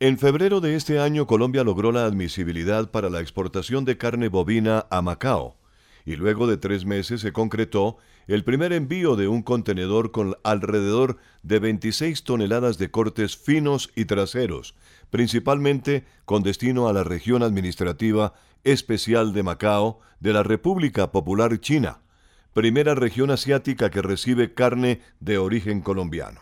En febrero de este año Colombia logró la admisibilidad para la exportación de carne bovina a Macao y luego de tres meses se concretó el primer envío de un contenedor con alrededor de 26 toneladas de cortes finos y traseros, principalmente con destino a la región administrativa especial de Macao de la República Popular China primera región asiática que recibe carne de origen colombiano.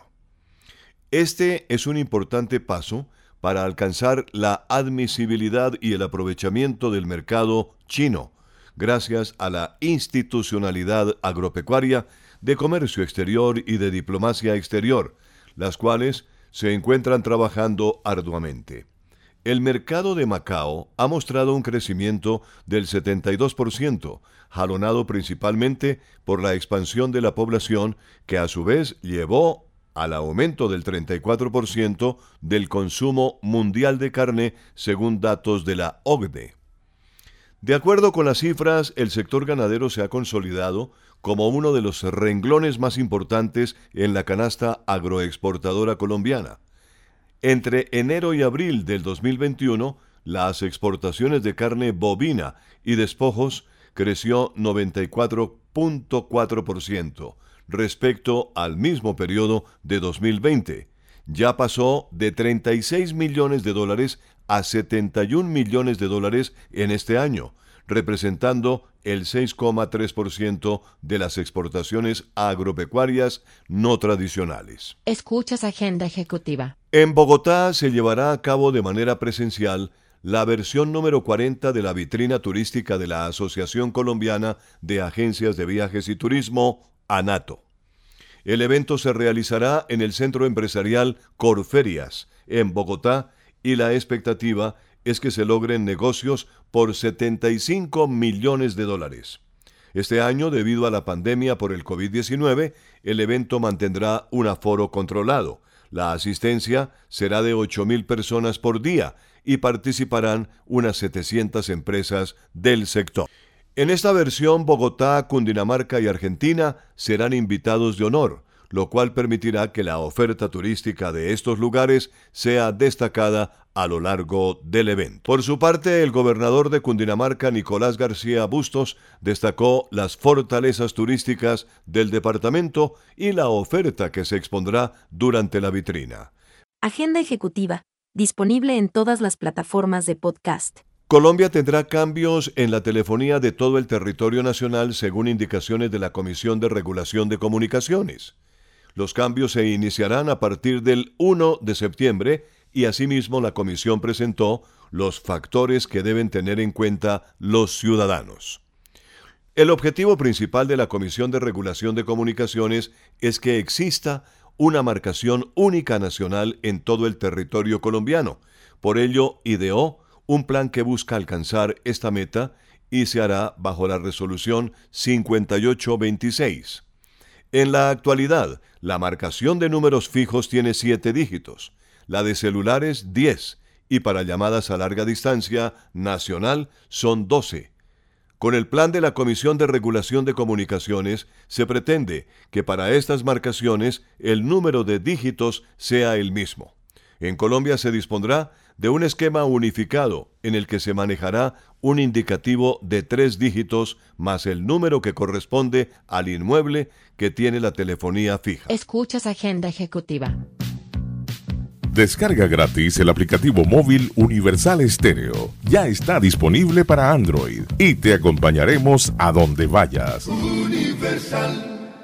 Este es un importante paso para alcanzar la admisibilidad y el aprovechamiento del mercado chino, gracias a la institucionalidad agropecuaria de comercio exterior y de diplomacia exterior, las cuales se encuentran trabajando arduamente. El mercado de Macao ha mostrado un crecimiento del 72%, jalonado principalmente por la expansión de la población que a su vez llevó al aumento del 34% del consumo mundial de carne según datos de la OCDE. De acuerdo con las cifras, el sector ganadero se ha consolidado como uno de los renglones más importantes en la canasta agroexportadora colombiana entre enero y abril del 2021, las exportaciones de carne bovina y despojos creció 94.4% respecto al mismo periodo de 2020. Ya pasó de 36 millones de dólares a 71 millones de dólares en este año, representando el 6,3% de las exportaciones agropecuarias no tradicionales. Escuchas Agenda Ejecutiva. En Bogotá se llevará a cabo de manera presencial la versión número 40 de la vitrina turística de la Asociación Colombiana de Agencias de Viajes y Turismo, ANATO. El evento se realizará en el Centro Empresarial Corferias, en Bogotá, y la expectativa es que se logren negocios por 75 millones de dólares. Este año, debido a la pandemia por el COVID-19, el evento mantendrá un aforo controlado. La asistencia será de 8.000 personas por día y participarán unas 700 empresas del sector. En esta versión, Bogotá, Cundinamarca y Argentina serán invitados de honor, lo cual permitirá que la oferta turística de estos lugares sea destacada a lo largo del evento. Por su parte, el gobernador de Cundinamarca, Nicolás García Bustos, destacó las fortalezas turísticas del departamento y la oferta que se expondrá durante la vitrina. Agenda ejecutiva, disponible en todas las plataformas de podcast. Colombia tendrá cambios en la telefonía de todo el territorio nacional según indicaciones de la Comisión de Regulación de Comunicaciones. Los cambios se iniciarán a partir del 1 de septiembre y asimismo la Comisión presentó los factores que deben tener en cuenta los ciudadanos. El objetivo principal de la Comisión de Regulación de Comunicaciones es que exista una marcación única nacional en todo el territorio colombiano. Por ello, ideó un plan que busca alcanzar esta meta y se hará bajo la resolución 5826. En la actualidad, la marcación de números fijos tiene siete dígitos, la de celulares 10 y para llamadas a larga distancia nacional son 12. Con el plan de la Comisión de Regulación de Comunicaciones se pretende que para estas marcaciones el número de dígitos sea el mismo. En Colombia se dispondrá de un esquema unificado en el que se manejará un indicativo de tres dígitos más el número que corresponde al inmueble que tiene la telefonía fija. Escuchas Agenda Ejecutiva. Descarga gratis el aplicativo móvil Universal Estéreo. Ya está disponible para Android y te acompañaremos a donde vayas.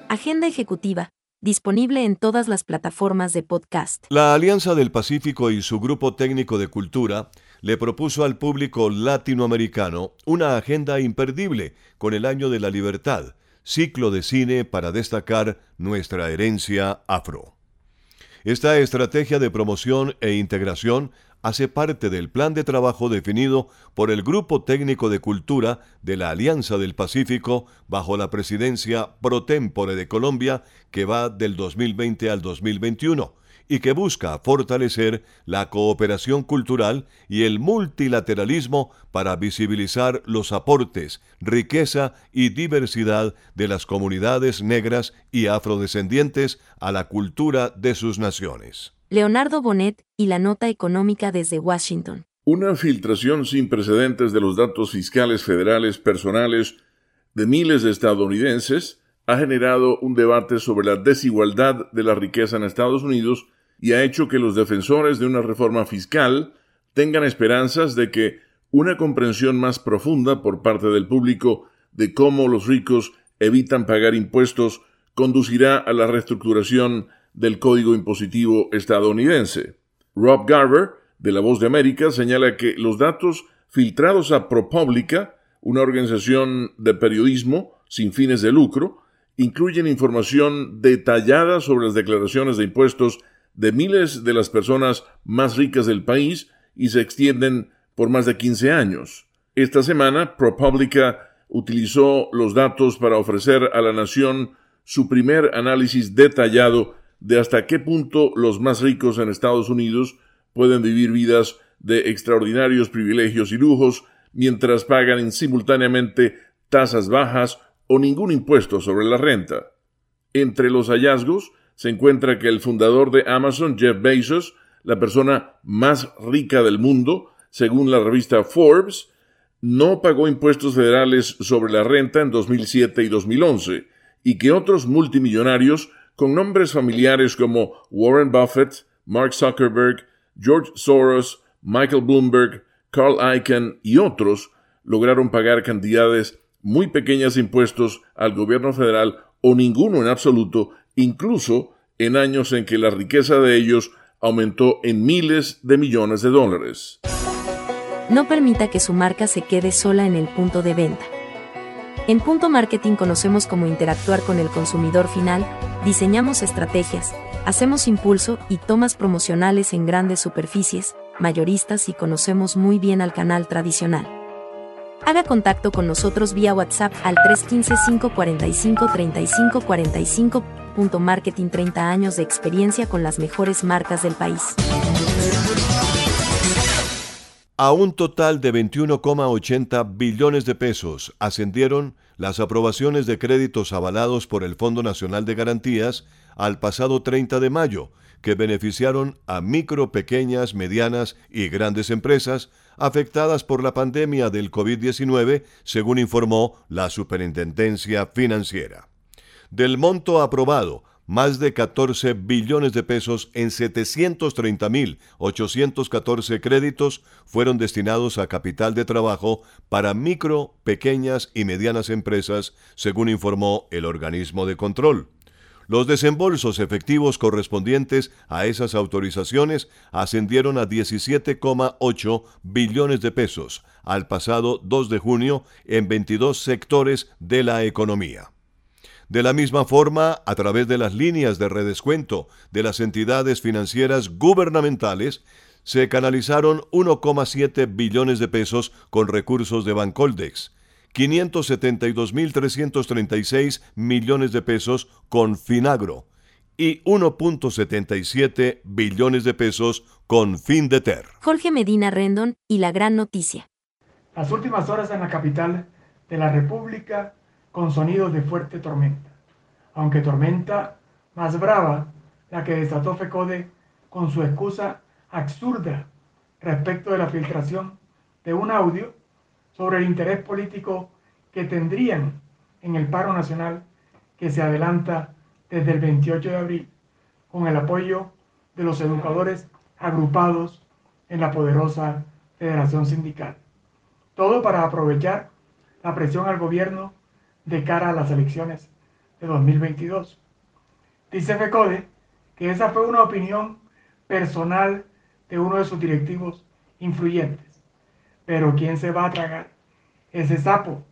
Agenda Ejecutiva disponible en todas las plataformas de podcast. La Alianza del Pacífico y su Grupo Técnico de Cultura le propuso al público latinoamericano una agenda imperdible con el Año de la Libertad, ciclo de cine para destacar nuestra herencia afro. Esta estrategia de promoción e integración hace parte del plan de trabajo definido por el Grupo Técnico de Cultura de la Alianza del Pacífico bajo la presidencia pro tempore de Colombia que va del 2020 al 2021 y que busca fortalecer la cooperación cultural y el multilateralismo para visibilizar los aportes, riqueza y diversidad de las comunidades negras y afrodescendientes a la cultura de sus naciones. Leonardo Bonet y la nota económica desde Washington. Una filtración sin precedentes de los datos fiscales federales personales de miles de estadounidenses ha generado un debate sobre la desigualdad de la riqueza en Estados Unidos y ha hecho que los defensores de una reforma fiscal tengan esperanzas de que una comprensión más profunda por parte del público de cómo los ricos evitan pagar impuestos conducirá a la reestructuración del Código Impositivo estadounidense. Rob Garver, de La Voz de América, señala que los datos filtrados a ProPublica, una organización de periodismo sin fines de lucro, incluyen información detallada sobre las declaraciones de impuestos de miles de las personas más ricas del país y se extienden por más de 15 años. Esta semana, ProPublica utilizó los datos para ofrecer a la nación su primer análisis detallado de hasta qué punto los más ricos en Estados Unidos pueden vivir vidas de extraordinarios privilegios y lujos mientras pagan simultáneamente tasas bajas o ningún impuesto sobre la renta. Entre los hallazgos se encuentra que el fundador de Amazon, Jeff Bezos, la persona más rica del mundo, según la revista Forbes, no pagó impuestos federales sobre la renta en 2007 y 2011, y que otros multimillonarios con nombres familiares como Warren Buffett, Mark Zuckerberg, George Soros, Michael Bloomberg, Carl Icahn y otros lograron pagar cantidades muy pequeñas de impuestos al gobierno federal o ninguno en absoluto incluso en años en que la riqueza de ellos aumentó en miles de millones de dólares. No permita que su marca se quede sola en el punto de venta. En Punto Marketing conocemos cómo interactuar con el consumidor final, diseñamos estrategias, hacemos impulso y tomas promocionales en grandes superficies, mayoristas y conocemos muy bien al canal tradicional. Haga contacto con nosotros vía WhatsApp al 315-545-3545 Marketing 30 años de experiencia con las mejores marcas del país. A un total de 21,80 billones de pesos ascendieron las aprobaciones de créditos avalados por el Fondo Nacional de Garantías al pasado 30 de mayo, que beneficiaron a micro, pequeñas, medianas y grandes empresas afectadas por la pandemia del COVID-19, según informó la Superintendencia Financiera. Del monto aprobado, más de 14 billones de pesos en 730.814 créditos fueron destinados a capital de trabajo para micro, pequeñas y medianas empresas, según informó el organismo de control. Los desembolsos efectivos correspondientes a esas autorizaciones ascendieron a 17,8 billones de pesos al pasado 2 de junio en 22 sectores de la economía. De la misma forma, a través de las líneas de redescuento de las entidades financieras gubernamentales, se canalizaron 1,7 billones de pesos con recursos de Bancoldex, 572.336 millones de pesos con Finagro y 1.77 billones de pesos con Findeter. Jorge Medina Rendon y la gran noticia. Las últimas horas en la capital de la República con sonidos de fuerte tormenta, aunque tormenta más brava la que desató FECODE con su excusa absurda respecto de la filtración de un audio sobre el interés político que tendrían en el paro nacional que se adelanta desde el 28 de abril con el apoyo de los educadores agrupados en la poderosa Federación Sindical. Todo para aprovechar la presión al gobierno de cara a las elecciones de 2022. Dice FECODE que esa fue una opinión personal de uno de sus directivos influyentes. Pero ¿quién se va a tragar ese sapo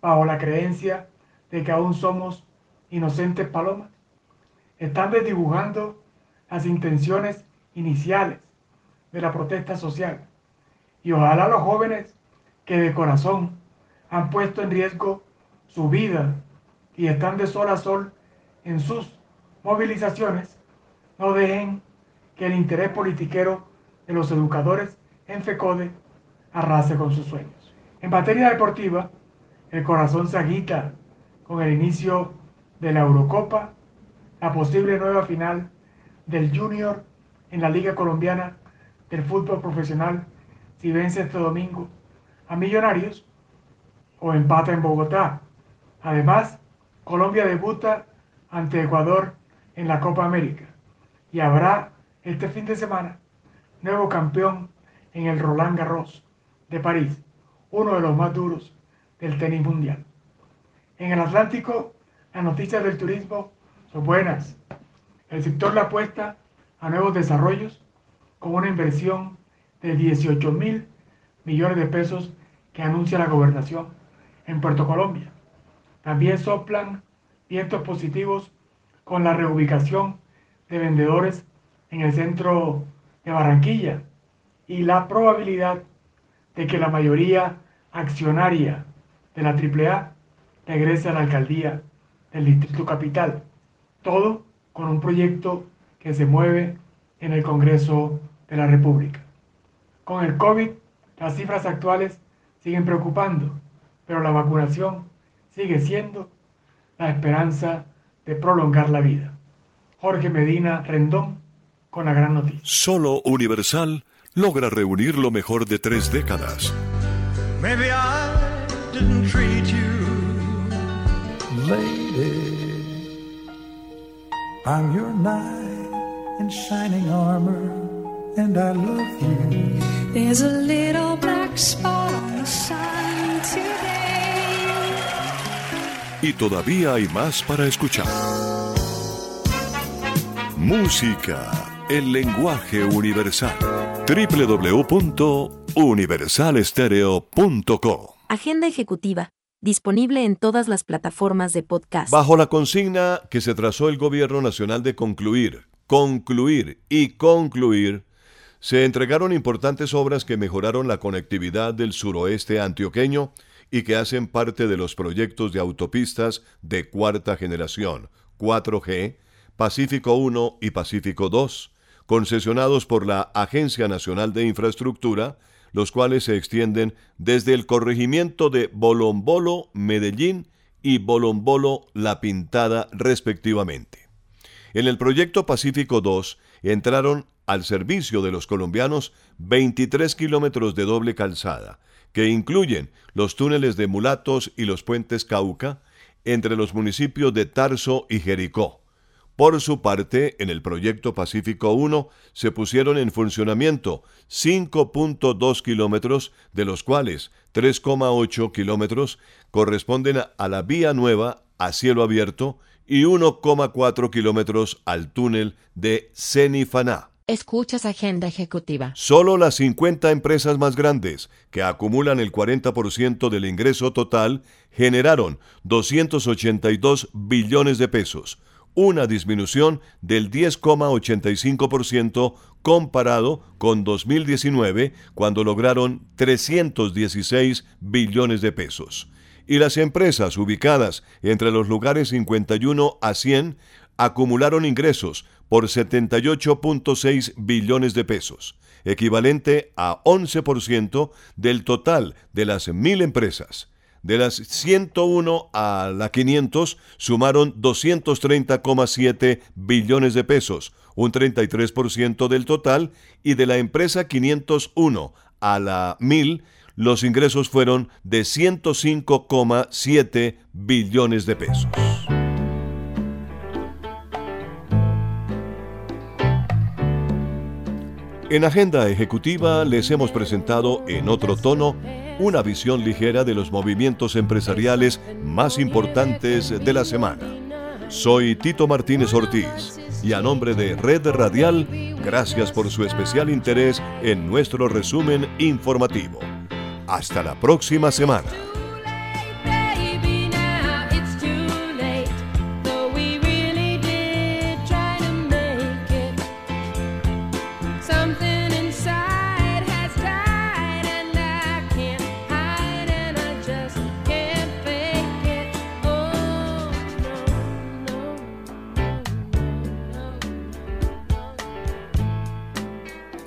bajo la creencia de que aún somos inocentes palomas? Están desdibujando las intenciones iniciales de la protesta social. Y ojalá los jóvenes que de corazón han puesto en riesgo su vida y están de sol a sol en sus movilizaciones, no dejen que el interés politiquero de los educadores en FECODE arrase con sus sueños. En materia deportiva, el corazón se agita con el inicio de la Eurocopa, la posible nueva final del Junior en la Liga Colombiana del Fútbol Profesional si vence este domingo a Millonarios o empata en Bogotá. Además, Colombia debuta ante Ecuador en la Copa América y habrá este fin de semana nuevo campeón en el Roland Garros de París, uno de los más duros del tenis mundial. En el Atlántico, las noticias del turismo son buenas. El sector le apuesta a nuevos desarrollos con una inversión de 18 mil millones de pesos que anuncia la gobernación en Puerto Colombia. También soplan vientos positivos con la reubicación de vendedores en el centro de Barranquilla y la probabilidad de que la mayoría accionaria de la AAA regrese a la alcaldía del Distrito Capital. Todo con un proyecto que se mueve en el Congreso de la República. Con el COVID, las cifras actuales siguen preocupando, pero la vacunación sigue siendo la esperanza de prolongar la vida. Jorge Medina Rendón con la gran noticia. Solo Universal logra reunir lo mejor de tres décadas. Maybe I didn't treat you. Lady, I'm your knight in shining armor, and I love you. There's a little black spot Y todavía hay más para escuchar. Música, el lenguaje universal. www.universalestereo.co Agenda ejecutiva, disponible en todas las plataformas de podcast. Bajo la consigna que se trazó el Gobierno Nacional de concluir, concluir y concluir, se entregaron importantes obras que mejoraron la conectividad del suroeste antioqueño y que hacen parte de los proyectos de autopistas de cuarta generación, 4G, Pacífico 1 y Pacífico 2, concesionados por la Agencia Nacional de Infraestructura, los cuales se extienden desde el corregimiento de Bolombolo, Medellín y Bolombolo, La Pintada, respectivamente. En el proyecto Pacífico 2 entraron al servicio de los colombianos 23 kilómetros de doble calzada, que incluyen los túneles de Mulatos y los puentes Cauca, entre los municipios de Tarso y Jericó. Por su parte, en el proyecto Pacífico 1 se pusieron en funcionamiento 5.2 kilómetros, de los cuales 3,8 kilómetros corresponden a la vía nueva a cielo abierto y 1,4 kilómetros al túnel de Cenifaná. Escuchas Agenda Ejecutiva. Solo las 50 empresas más grandes, que acumulan el 40% del ingreso total, generaron 282 billones de pesos, una disminución del 10,85% comparado con 2019, cuando lograron 316 billones de pesos. Y las empresas ubicadas entre los lugares 51 a 100 acumularon ingresos por 78.6 billones de pesos, equivalente a 11% del total de las mil empresas. De las 101 a la 500 sumaron 230,7 billones de pesos, un 33% del total, y de la empresa 501 a la 1000 los ingresos fueron de 105,7 billones de pesos. En Agenda Ejecutiva les hemos presentado en otro tono una visión ligera de los movimientos empresariales más importantes de la semana. Soy Tito Martínez Ortiz y a nombre de Red Radial, gracias por su especial interés en nuestro resumen informativo. Hasta la próxima semana.